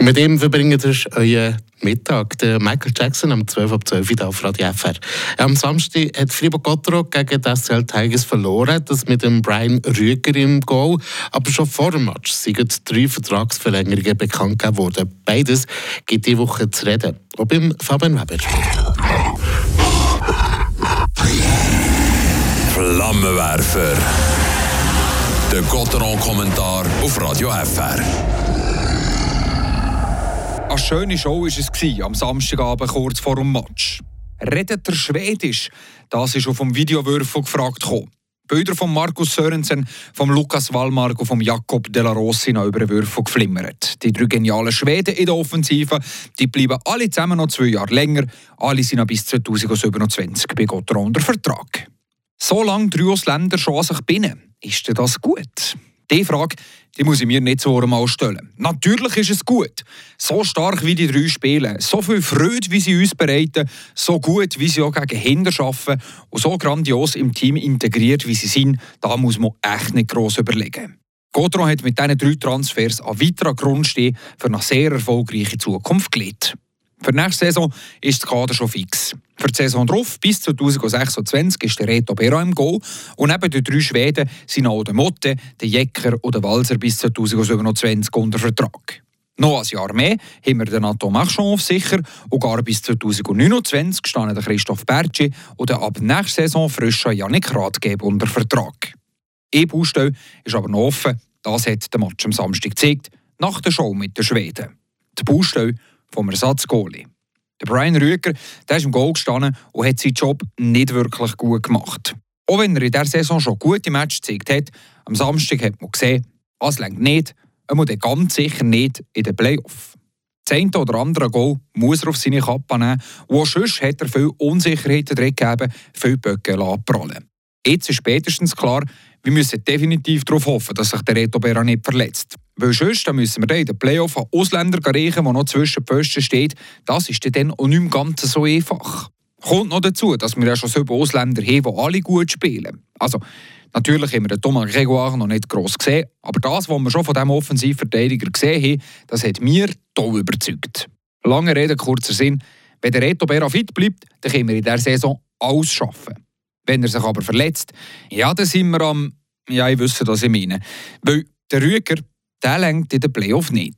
Mit ihm verbringt ihr euren Mittag. Der Michael Jackson am 12 ab 12 Uhr auf Radio FR. Am Samstag hat Fribourg Gotteron gegen das SL Tigers verloren, das mit dem Brian Rüger im Goal. Aber schon vor dem Match sind drei Vertragsverlängerungen bekannt gegeben worden. Beides gibt die Woche zu reden. Auch beim Fabian Weber. Flammenwerfer. Der Gotteron-Kommentar auf Radio FR. Schöne Show war es am Samstagabend kurz vor dem Match. Redet er Schwedisch? Das ist auf dem Videowürfel gefragt gekommen. Bilder von Markus Sörensen, von Lukas Wallmark und von Jakob De La Rossi noch über den Würfel geflimmert. Die drei genialen Schweden in der Offensive, die bleiben alle zusammen noch zwei Jahre länger. Alle sind noch bis 2027 bei Gott unter Vertrag. So lange drei Ausländer schon an sich binnen. Ist denn das gut? Die Frage die muss ich mir nicht so einmal stellen. Natürlich ist es gut. So stark wie die drei spielen, so viel Freude, wie sie uns bereiten, so gut, wie sie auch gegen Hinder arbeiten und so grandios im Team integriert, wie sie sind, da muss man echt nicht gross überlegen. Godron hat mit diesen drei Transfers an weiterer Grund stehen für eine sehr erfolgreiche Zukunft gelegt. Für die nächste Saison ist das Kader schon fix. Für die Saison drauf, bis 2026, ist der Reto Bera im Goal. Und neben den drei Schweden sind auch der Motte, der Jecker und der Walser bis 2027 unter Vertrag. Noch ein Jahr mehr haben wir den Anton Marchand auf sicher und gar bis 2029 stehen der Christoph Bertschi und der ab nächster Saison frische Janik Ratgeber unter Vertrag. E-Baustelle ist aber noch offen, das hat der Match am Samstag gezeigt, nach der Show mit den Schweden. Die Baustelle vom Ersatzgoalie. Der Brian Rüger der ist im Goal gestanden und hat seinen Job nicht wirklich gut gemacht. Auch wenn er in dieser Saison schon gute Matches gezeigt hat, am Samstag hat man gesehen, es längt nicht, er muss ganz sicher nicht in den Playoff. Eine oder andere Goal muss er auf seine Kappe nehmen und sonst hat er viel Unsicherheiten drin gegeben, viel Böcke prallen. Jetzt ist spätestens klar, wir müssen definitiv darauf hoffen, dass sich der Reto Berra nicht verletzt. Weil sonst dann müssen wir dann in den Playoff an Ausländer reichen, die noch zwischen den Pfosten steht. Das ist dann auch nicht im Ganzen so einfach. Kommt noch dazu, dass wir ja schon so Ausländer haben, die alle gut spielen. Also, natürlich haben wir den Thomas Gregoire noch nicht gross gesehen, aber das, was wir schon von diesem Offensivverteidiger gesehen haben, das hat mir toll überzeugt. Lange Rede, kurzer Sinn. Wenn der Reto Berra fit bleibt, dann können wir in dieser Saison alles schaffen. Wenn er sich aber verletzt, ja, dann sind wir am, ja, ich wüsste, was ich meine. Weil der Rüger, der lenkt in den Playoff nicht.